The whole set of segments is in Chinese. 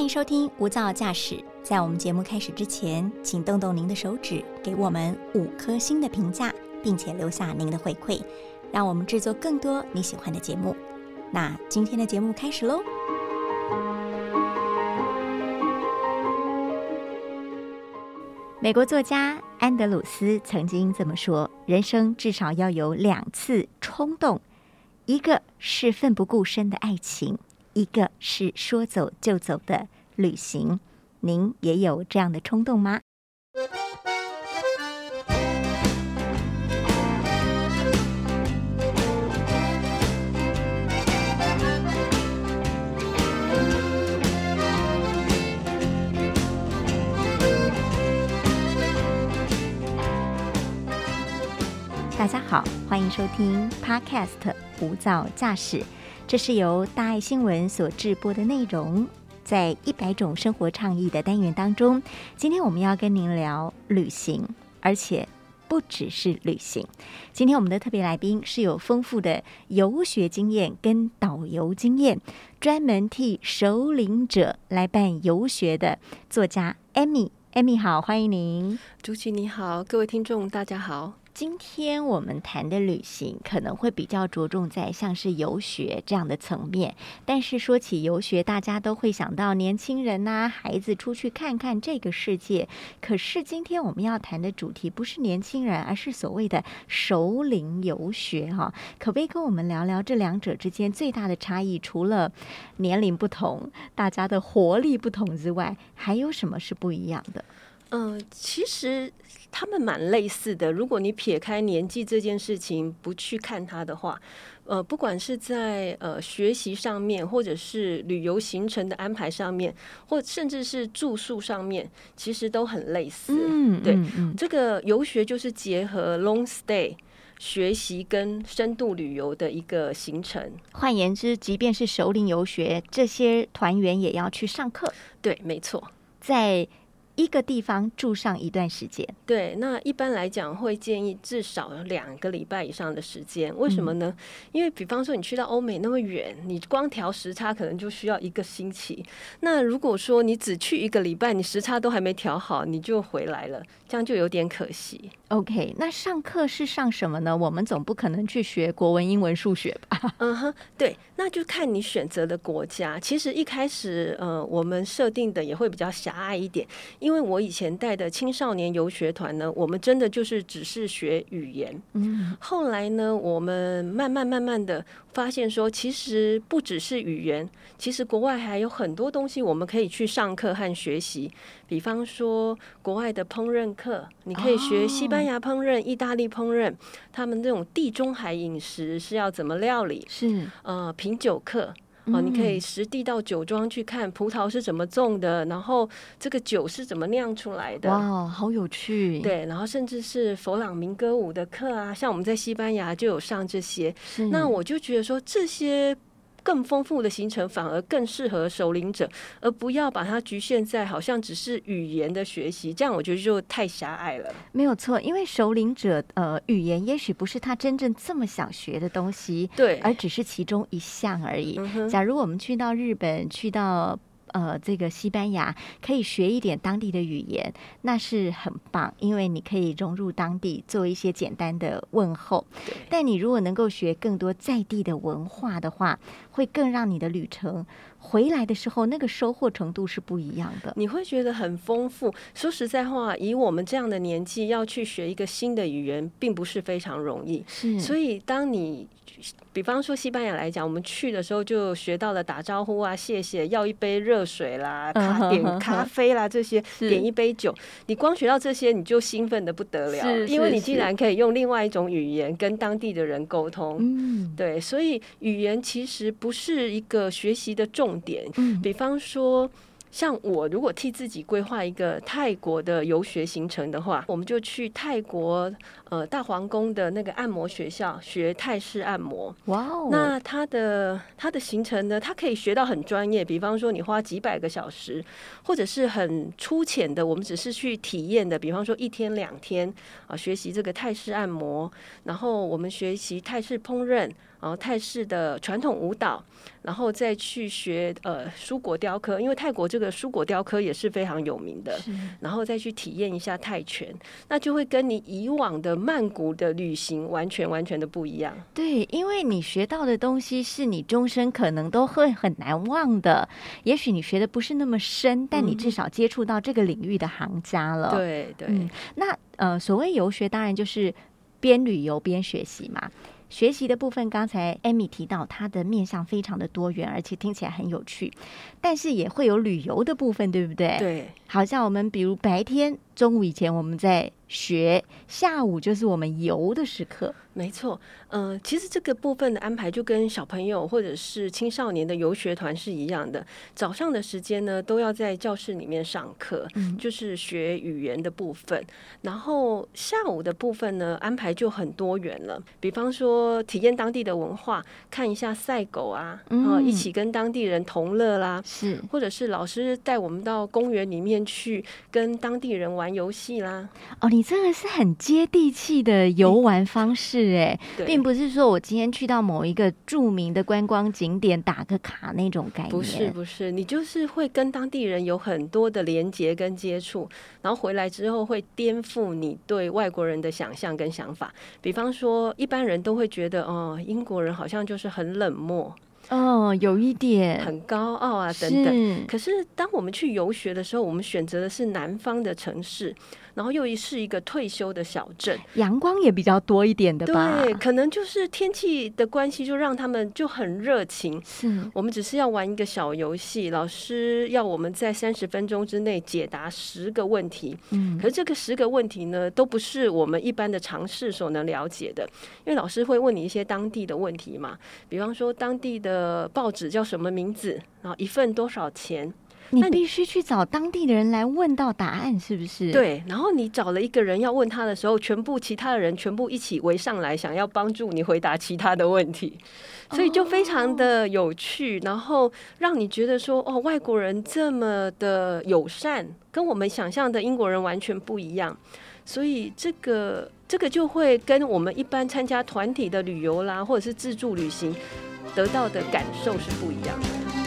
欢迎收听无噪驾驶。在我们节目开始之前，请动动您的手指，给我们五颗星的评价，并且留下您的回馈，让我们制作更多你喜欢的节目。那今天的节目开始喽！美国作家安德鲁斯曾经这么说：“人生至少要有两次冲动，一个是奋不顾身的爱情。”一个是说走就走的旅行，您也有这样的冲动吗？大家好，欢迎收听 Podcast《无噪驾驶》。这是由大爱新闻所制播的内容，在一百种生活倡议的单元当中，今天我们要跟您聊旅行，而且不只是旅行。今天我们的特别来宾是有丰富的游学经验跟导游经验，专门替首领者来办游学的作家 Amy。Amy 好，欢迎您。朱琪你好，各位听众大家好。今天我们谈的旅行可能会比较着重在像是游学这样的层面，但是说起游学，大家都会想到年轻人呐、孩子出去看看这个世界。可是今天我们要谈的主题不是年轻人，而是所谓的熟龄游学哈。可不可以跟我们聊聊这两者之间最大的差异？除了年龄不同、大家的活力不同之外，还有什么是不一样的？嗯，其实他们蛮类似的。如果你撇开年纪这件事情不去看它的话，呃，不管是在呃学习上面，或者是旅游行程的安排上面，或甚至是住宿上面，其实都很类似。嗯，对，这个游学就是结合 long stay 学习跟深度旅游的一个行程。换言之，即便是首领游学，这些团员也要去上课。对，没错，在。一个地方住上一段时间，对，那一般来讲会建议至少两个礼拜以上的时间。为什么呢？因为比方说你去到欧美那么远，你光调时差可能就需要一个星期。那如果说你只去一个礼拜，你时差都还没调好，你就回来了，这样就有点可惜。OK，那上课是上什么呢？我们总不可能去学国文、英文、数学吧？嗯哼，对，那就看你选择的国家。其实一开始，呃，我们设定的也会比较狭隘一点，因因为我以前带的青少年游学团呢，我们真的就是只是学语言。嗯，后来呢，我们慢慢慢慢的发现说，其实不只是语言，其实国外还有很多东西我们可以去上课和学习。比方说，国外的烹饪课，你可以学西班牙烹饪、意大利烹饪，他们这种地中海饮食是要怎么料理？是呃，品酒课。哦，你可以实地到酒庄去看葡萄是怎么种的，然后这个酒是怎么酿出来的。哇，好有趣！对，然后甚至是佛朗明歌舞的课啊，像我们在西班牙就有上这些。那我就觉得说这些。更丰富的行程反而更适合首领者，而不要把它局限在好像只是语言的学习，这样我觉得就太狭隘了。没有错，因为首领者呃，语言也许不是他真正这么想学的东西，对，而只是其中一项而已。假如我们去到日本，去到。呃，这个西班牙可以学一点当地的语言，那是很棒，因为你可以融入当地，做一些简单的问候。但你如果能够学更多在地的文化的话，会更让你的旅程回来的时候那个收获程度是不一样的。你会觉得很丰富。说实在话，以我们这样的年纪要去学一个新的语言，并不是非常容易。是，所以当你。比方说西班牙来讲，我们去的时候就学到了打招呼啊，谢谢，要一杯热水啦，咖点咖啡啦，这些点一杯酒，你光学到这些，你就兴奋的不得了，因为你既然可以用另外一种语言跟当地的人沟通。嗯，对，所以语言其实不是一个学习的重点。嗯，比方说。像我如果替自己规划一个泰国的游学行程的话，我们就去泰国呃大皇宫的那个按摩学校学泰式按摩。哇哦！那他的他的行程呢，他可以学到很专业，比方说你花几百个小时，或者是很粗浅的，我们只是去体验的，比方说一天两天啊，学习这个泰式按摩，然后我们学习泰式烹饪。然后泰式的传统舞蹈。然后再去学呃蔬果雕刻，因为泰国这个蔬果雕刻也是非常有名的。然后再去体验一下泰拳，那就会跟你以往的曼谷的旅行完全完全的不一样。对，因为你学到的东西是你终身可能都会很难忘的。也许你学的不是那么深，但你至少接触到这个领域的行家了。对对。那呃，所谓游学，当然就是边旅游边学习嘛。学习的部分，刚才艾米提到，它的面向非常的多元，而且听起来很有趣，但是也会有旅游的部分，对不对？对，好像我们比如白天、中午以前我们在学，下午就是我们游的时刻。没错，嗯，其实这个部分的安排就跟小朋友或者是青少年的游学团是一样的。早上的时间呢，都要在教室里面上课，就是学语言的部分。然后下午的部分呢，安排就很多元了。比方说，体验当地的文化，看一下赛狗啊，啊，一起跟当地人同乐啦，是，或者是老师带我们到公园里面去跟当地人玩游戏啦。哦，你这个是很接地气的游玩方式。是哎，并不是说我今天去到某一个著名的观光景点打个卡那种概念，不是不是，你就是会跟当地人有很多的连接跟接触，然后回来之后会颠覆你对外国人的想象跟想法。比方说，一般人都会觉得哦，英国人好像就是很冷漠。哦，有一点很高傲啊，等等。可是当我们去游学的时候，我们选择的是南方的城市，然后又是一个退休的小镇，阳光也比较多一点的吧？对，可能就是天气的关系，就让他们就很热情。是我们只是要玩一个小游戏，老师要我们在三十分钟之内解答十个问题。嗯，可是这个十个问题呢，都不是我们一般的常识所能了解的，因为老师会问你一些当地的问题嘛，比方说当地的。呃，报纸叫什么名字？然后一份多少钱？你必须去找当地的人来问到答案，是不是？对。然后你找了一个人要问他的时候，全部其他的人全部一起围上来，想要帮助你回答其他的问题，所以就非常的有趣。然后让你觉得说，哦，外国人这么的友善，跟我们想象的英国人完全不一样。所以这个这个就会跟我们一般参加团体的旅游啦，或者是自助旅行。得到的感受是不一样的。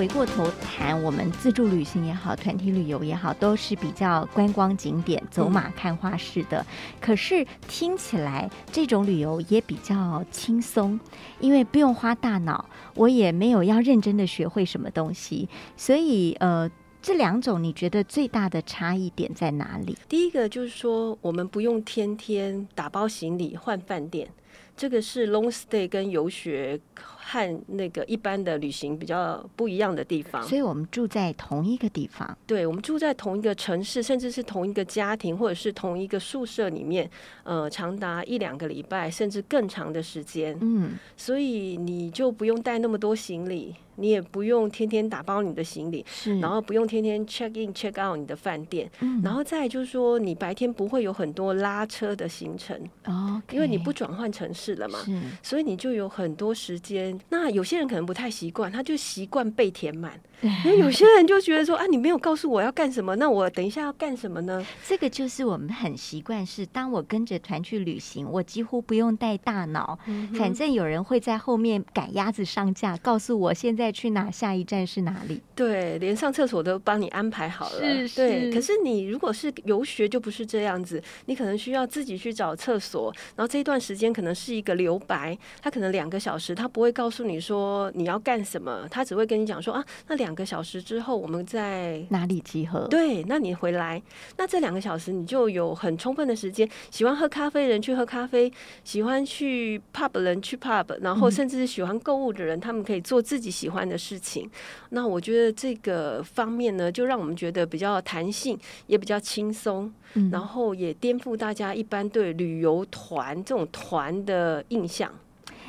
回过头谈，我们自助旅行也好，团体旅游也好，都是比较观光景点、走马看花式的。可是听起来这种旅游也比较轻松，因为不用花大脑，我也没有要认真的学会什么东西。所以，呃，这两种你觉得最大的差异点在哪里？第一个就是说，我们不用天天打包行李换饭店，这个是 long stay 跟游学。和那个一般的旅行比较不一样的地方，所以我们住在同一个地方。对，我们住在同一个城市，甚至是同一个家庭，或者是同一个宿舍里面，呃，长达一两个礼拜，甚至更长的时间。嗯，所以你就不用带那么多行李，你也不用天天打包你的行李，然后不用天天 check in check out 你的饭店，嗯，然后再就是说，你白天不会有很多拉车的行程哦，因为你不转换城市了嘛，所以你就有很多时间。那有些人可能不太习惯，他就习惯被填满。因为有些人就觉得说啊，你没有告诉我要干什么，那我等一下要干什么呢？这个就是我们很习惯，是当我跟着团去旅行，我几乎不用带大脑，反正有人会在后面赶鸭子上架，告诉我现在去哪，下一站是哪里。对，连上厕所都帮你安排好了。是，对。可是你如果是游学，就不是这样子，你可能需要自己去找厕所，然后这一段时间可能是一个留白，他可能两个小时，他不会告诉你说你要干什么，他只会跟你讲说啊，那两。两个小时之后，我们在哪里集合？对，那你回来，那这两个小时你就有很充分的时间。喜欢喝咖啡人去喝咖啡，喜欢去 pub 人去 pub，然后甚至是喜欢购物的人，他们可以做自己喜欢的事情。那我觉得这个方面呢，就让我们觉得比较弹性，也比较轻松，然后也颠覆大家一般对旅游团这种团的印象。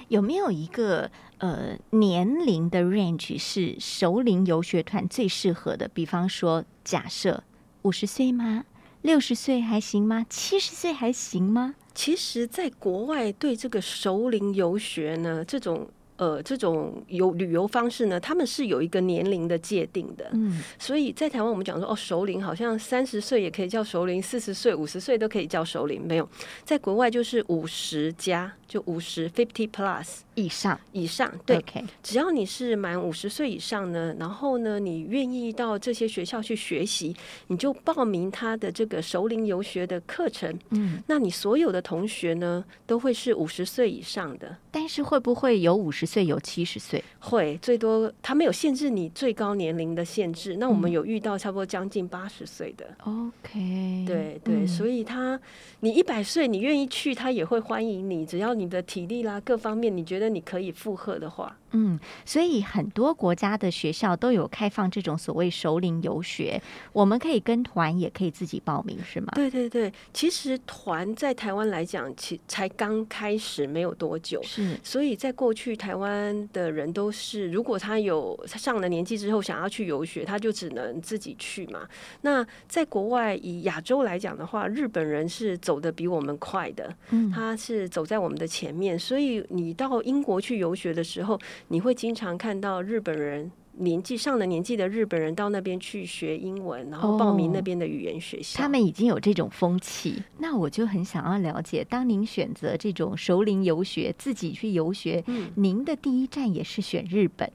有没有一个呃年龄的 range 是熟龄游学团最适合的？比方说，假设五十岁吗？六十岁还行吗？七十岁还行吗？其实，在国外对这个熟龄游学呢，这种。呃，这种游旅游方式呢，他们是有一个年龄的界定的。嗯，所以在台湾我们讲说，哦，熟龄好像三十岁也可以叫熟龄，四十岁、五十岁都可以叫熟龄。没有，在国外就是五十加，就五十 fifty plus 以上以上。对，只要你是满五十岁以上呢，然后呢，你愿意到这些学校去学习，你就报名他的这个熟龄游学的课程。嗯，那你所有的同学呢，都会是五十岁以上的。但是会不会有五十岁有七十岁？会，最多他没有限制你最高年龄的限制。那我们有遇到差不多将近八十岁的。OK，对对，所以他你一百岁你愿意去，他也会欢迎你，只要你的体力啦各方面你觉得得你可以附和的话。嗯，所以很多国家的学校都有开放这种所谓首领游学，我们可以跟团，也可以自己报名，是吗？对对对，其实团在台湾来讲，其才刚开始没有多久，是，所以在过去台湾的人都是，如果他有上了年纪之后想要去游学，他就只能自己去嘛。那在国外以亚洲来讲的话，日本人是走的比我们快的，嗯，他是走在我们的前面，所以你到英国去游学的时候。你会经常看到日本人年纪上了年纪的日本人到那边去学英文，然后报名那边的语言学校。他们已经有这种风气。那我就很想要了解，当您选择这种熟龄游学，自己去游学，您的第一站也是选日本。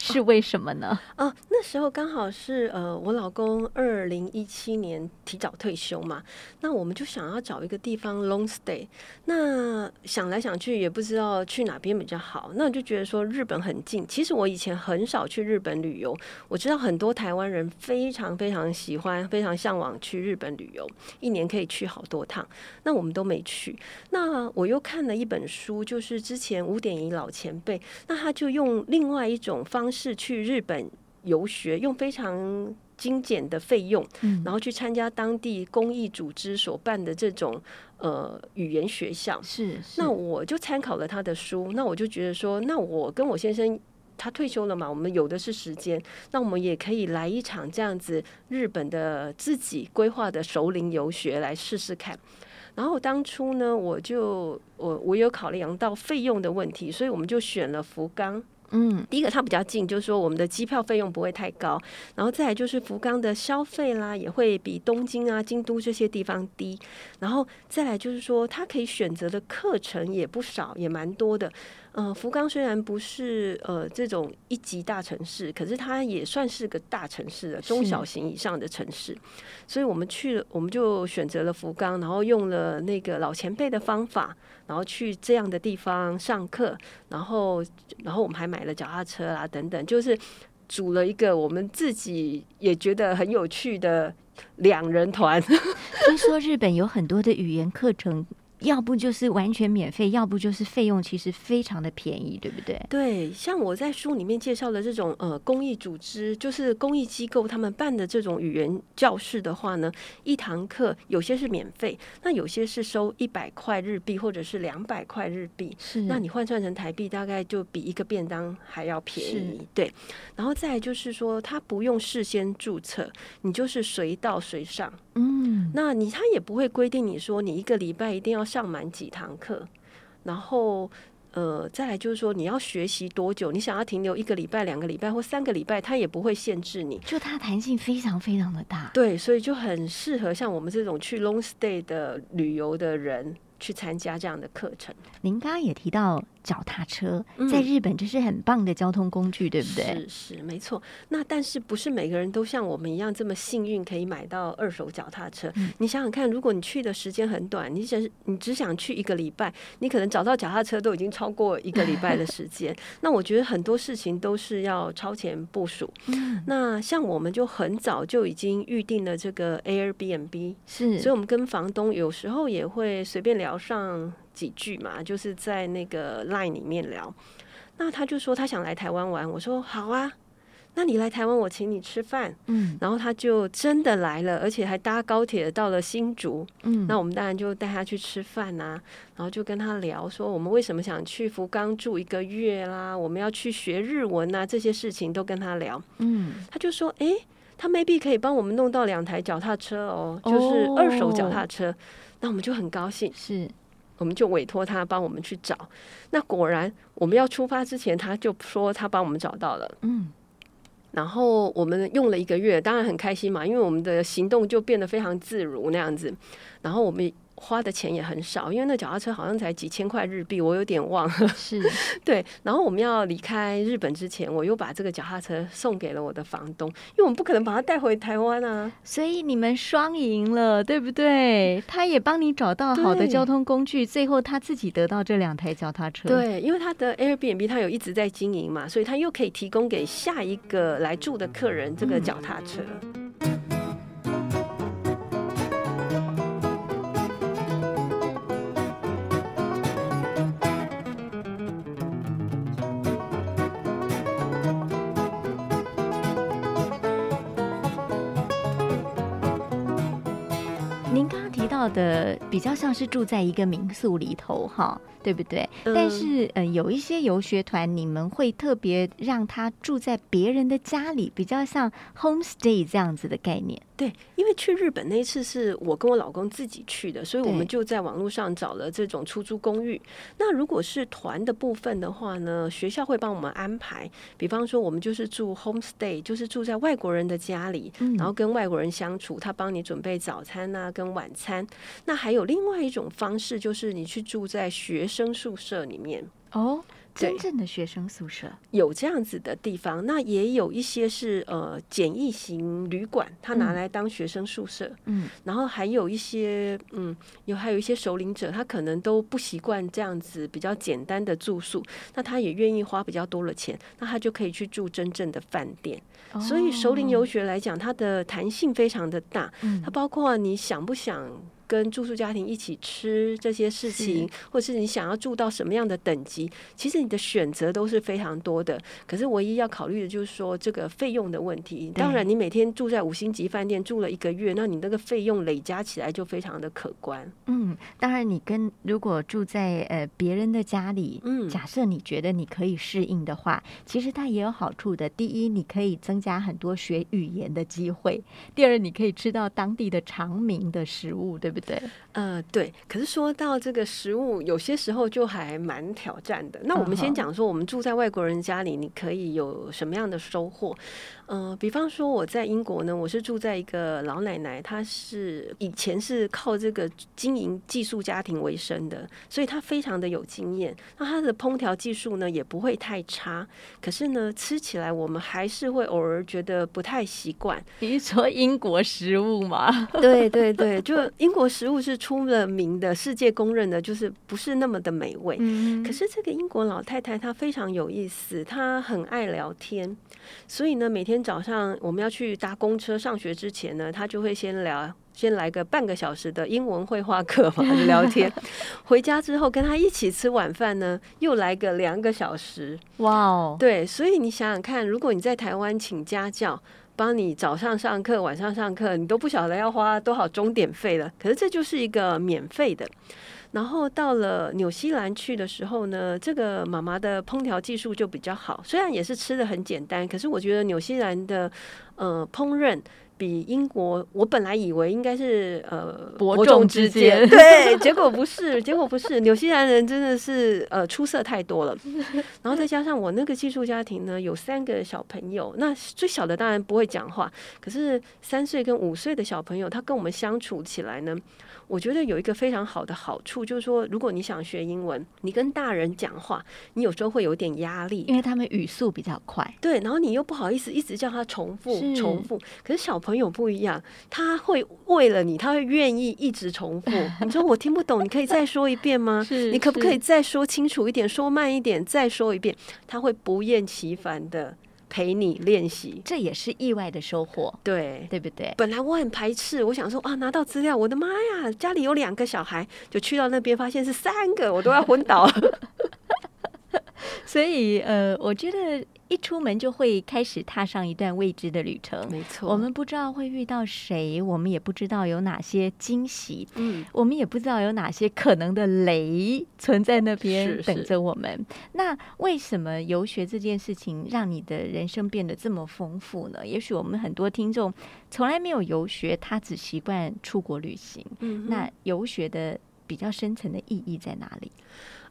是为什么呢？哦，那时候刚好是呃，我老公二零一七年提早退休嘛，那我们就想要找一个地方 long stay。那想来想去也不知道去哪边比较好，那我就觉得说日本很近。其实我以前很少去日本旅游，我知道很多台湾人非常非常喜欢、非常向往去日本旅游，一年可以去好多趟。那我们都没去。那我又看了一本书，就是之前五点一老前辈，那他就用另外一种方。是去日本游学，用非常精简的费用，然后去参加当地公益组织所办的这种呃语言学校。是，那我就参考了他的书，那我就觉得说，那我跟我先生他退休了嘛，我们有的是时间，那我们也可以来一场这样子日本的自己规划的熟龄游学来试试看。然后当初呢，我就我我有考量到费用的问题，所以我们就选了福冈。嗯，第一个它比较近，就是说我们的机票费用不会太高，然后再来就是福冈的消费啦，也会比东京啊、京都这些地方低，然后再来就是说它可以选择的课程也不少，也蛮多的。呃，福冈虽然不是呃这种一级大城市，可是它也算是个大城市的中小型以上的城市，所以我们去了，我们就选择了福冈，然后用了那个老前辈的方法，然后去这样的地方上课，然后然后我们还买了脚踏车啦等等，就是组了一个我们自己也觉得很有趣的两人团。听说日本有很多的语言课程。要不就是完全免费，要不就是费用其实非常的便宜，对不对？对，像我在书里面介绍的这种呃公益组织，就是公益机构他们办的这种语言教室的话呢，一堂课有些是免费，那有些是收一百块日币或者是两百块日币，是，那你换算成台币大概就比一个便当还要便宜，对。然后再就是说，他不用事先注册，你就是随到随上，嗯，那你他也不会规定你说你一个礼拜一定要。上满几堂课，然后呃，再来就是说你要学习多久？你想要停留一个礼拜、两个礼拜或三个礼拜，他也不会限制你。就它弹性非常非常的大，对，所以就很适合像我们这种去 long stay 的旅游的人去参加这样的课程。您刚刚也提到。脚踏车在日本这是很棒的交通工具，对不对？是是没错。那但是不是每个人都像我们一样这么幸运可以买到二手脚踏车？你想想看，如果你去的时间很短，你想你只想去一个礼拜，你可能找到脚踏车都已经超过一个礼拜的时间。那我觉得很多事情都是要超前部署。那像我们就很早就已经预定了这个 Airbnb，是，所以我们跟房东有时候也会随便聊上。几句嘛，就是在那个 Line 里面聊，那他就说他想来台湾玩，我说好啊，那你来台湾，我请你吃饭。嗯，然后他就真的来了，而且还搭高铁到了新竹。嗯，那我们当然就带他去吃饭啊，然后就跟他聊说，我们为什么想去福冈住一个月啦？我们要去学日文啊，这些事情都跟他聊。嗯，他就说，哎，他 maybe 可以帮我们弄到两台脚踏车哦，就是二手脚踏车。那我们就很高兴，是。我们就委托他帮我们去找，那果然我们要出发之前，他就说他帮我们找到了，嗯，然后我们用了一个月，当然很开心嘛，因为我们的行动就变得非常自如那样子，然后我们。花的钱也很少，因为那脚踏车好像才几千块日币，我有点忘了。是 对，然后我们要离开日本之前，我又把这个脚踏车送给了我的房东，因为我们不可能把它带回台湾啊。所以你们双赢了，对不对？他也帮你找到好的交通工具，最后他自己得到这两台脚踏车。对，因为他的 Airbnb 他有一直在经营嘛，所以他又可以提供给下一个来住的客人这个脚踏车。的比较像是住在一个民宿里头哈，对不对？但是呃，有一些游学团，你们会特别让他住在别人的家里，比较像 homestay 这样子的概念。对，因为去日本那一次是我跟我老公自己去的，所以我们就在网络上找了这种出租公寓。那如果是团的部分的话呢，学校会帮我们安排，比方说我们就是住 homestay，就是住在外国人的家里，然后跟外国人相处，他帮你准备早餐啊，跟晚餐。那还有另外一种方式，就是你去住在学生宿舍里面哦。真正的学生宿舍有这样子的地方，那也有一些是呃简易型旅馆，他拿来当学生宿舍。嗯，然后还有一些嗯，有还有一些首领者，他可能都不习惯这样子比较简单的住宿，那他也愿意花比较多的钱，那他就可以去住真正的饭店。所以首领游学来讲，它的弹性非常的大，它包括你想不想。跟住宿家庭一起吃这些事情，或是你想要住到什么样的等级，其实你的选择都是非常多的。可是唯一要考虑的就是说这个费用的问题。当然，你每天住在五星级饭店住了一个月，那你那个费用累加起来就非常的可观。嗯，当然，你跟如果住在呃别人的家里，嗯，假设你觉得你可以适应的话，其实它也有好处的。第一，你可以增加很多学语言的机会；第二，你可以吃到当地的长明的食物，对不对？对，呃，对。可是说到这个食物，有些时候就还蛮挑战的。那我们先讲说，我们住在外国人家里，你可以有什么样的收获？嗯，比方说我在英国呢，我是住在一个老奶奶，她是以前是靠这个经营寄宿家庭为生的，所以她非常的有经验。那她的烹调技术呢也不会太差，可是呢吃起来我们还是会偶尔觉得不太习惯。你是说英国食物吗？对对对，就英国食物是出了名的，世界公认的，就是不是那么的美味。嗯，可是这个英国老太太她非常有意思，她很爱聊天，所以呢每天。早上我们要去搭公车上学之前呢，他就会先聊，先来个半个小时的英文绘画课嘛，聊天。回家之后跟他一起吃晚饭呢，又来个两个小时。哇哦，对，所以你想想看，如果你在台湾请家教，帮你早上上课、晚上上课，你都不晓得要花多少钟点费了。可是这就是一个免费的。然后到了纽西兰去的时候呢，这个妈妈的烹调技术就比较好，虽然也是吃的很简单，可是我觉得纽西兰的呃烹饪。比英国，我本来以为应该是呃伯仲之间，对，结果不是，结果不是，纽西兰人真的是呃出色太多了。然后再加上我那个寄宿家庭呢，有三个小朋友，那最小的当然不会讲话，可是三岁跟五岁的小朋友，他跟我们相处起来呢，我觉得有一个非常好的好处，就是说，如果你想学英文，你跟大人讲话，你有时候会有点压力，因为他们语速比较快，对，然后你又不好意思一直叫他重复重复，可是小。朋友不一样，他会为了你，他会愿意一直重复。你说我听不懂，你可以再说一遍吗？你可不可以再说清楚一点，说慢一点，再说一遍？他会不厌其烦的陪你练习，这也是意外的收获，对对不对？本来我很排斥，我想说啊，拿到资料，我的妈呀，家里有两个小孩，就去到那边发现是三个，我都要昏倒。所以呃，我觉得。一出门就会开始踏上一段未知的旅程。没错，我们不知道会遇到谁，我们也不知道有哪些惊喜，嗯，我们也不知道有哪些可能的雷存在那边等着我们。那为什么游学这件事情让你的人生变得这么丰富呢？也许我们很多听众从来没有游学，他只习惯出国旅行。嗯，那游学的比较深层的意义在哪里？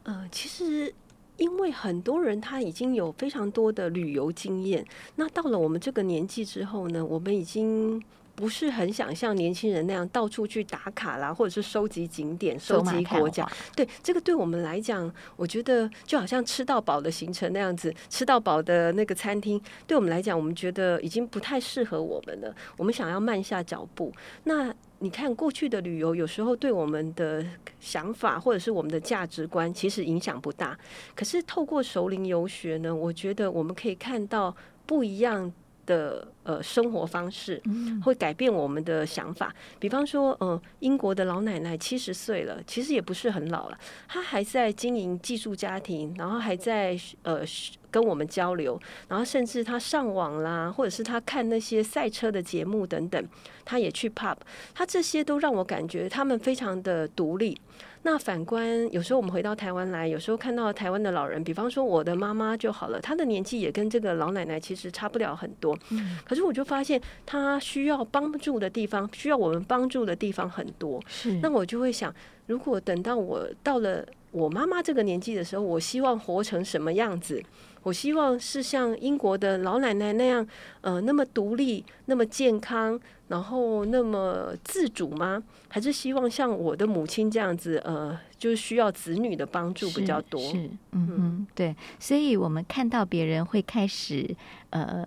呃，其实。因为很多人他已经有非常多的旅游经验，那到了我们这个年纪之后呢，我们已经不是很想像年轻人那样到处去打卡啦，或者是收集景点、收集国家。对这个对我们来讲，我觉得就好像吃到饱的行程那样子，吃到饱的那个餐厅，对我们来讲，我们觉得已经不太适合我们了。我们想要慢下脚步。那你看，过去的旅游有时候对我们的想法或者是我们的价值观其实影响不大。可是透过熟龄游学呢，我觉得我们可以看到不一样的呃生活方式，会改变我们的想法。比方说，呃，英国的老奶奶七十岁了，其实也不是很老了，她还在经营寄宿家庭，然后还在呃。跟我们交流，然后甚至她上网啦，或者是她看那些赛车的节目等等，她也去 pub，他这些都让我感觉他们非常的独立。那反观有时候我们回到台湾来，有时候看到台湾的老人，比方说我的妈妈就好了，她的年纪也跟这个老奶奶其实差不了很多，可是我就发现她需要帮助的地方，需要我们帮助的地方很多。是，那我就会想，如果等到我到了我妈妈这个年纪的时候，我希望活成什么样子？我希望是像英国的老奶奶那样，呃，那么独立，那么健康，然后那么自主吗？还是希望像我的母亲这样子，呃，就是需要子女的帮助比较多？是，嗯嗯，对。所以我们看到别人会开始，呃。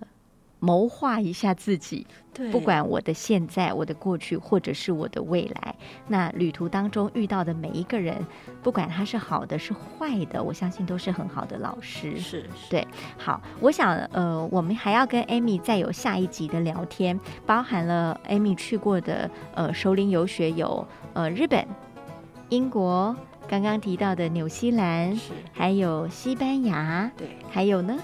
谋划一下自己，不管我的现在、我的过去，或者是我的未来，那旅途当中遇到的每一个人，不管他是好的是坏的，我相信都是很好的老师。是，对。好，我想，呃，我们还要跟 Amy 再有下一集的聊天，包含了 Amy 去过的，呃，首领游学有，呃，日本、英国，刚刚提到的纽西兰，还有西班牙，对，还有呢？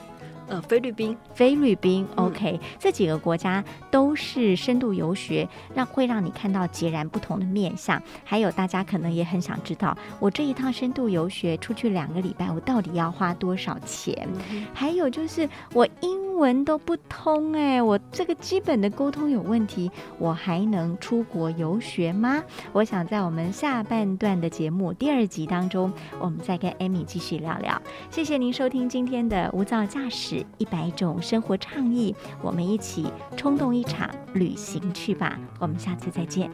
呃，菲律宾，菲律宾，OK，这几个国家都是深度游学，让会让你看到截然不同的面相。还有大家可能也很想知道，我这一趟深度游学出去两个礼拜，我到底要花多少钱？还有就是我英文都不通，哎，我这个基本的沟通有问题，我还能出国游学吗？我想在我们下半段的节目第二集当中，我们再跟 Amy 继续聊聊。谢谢您收听今天的无噪驾驶。一百种生活倡议，我们一起冲动一场旅行去吧！我们下次再见。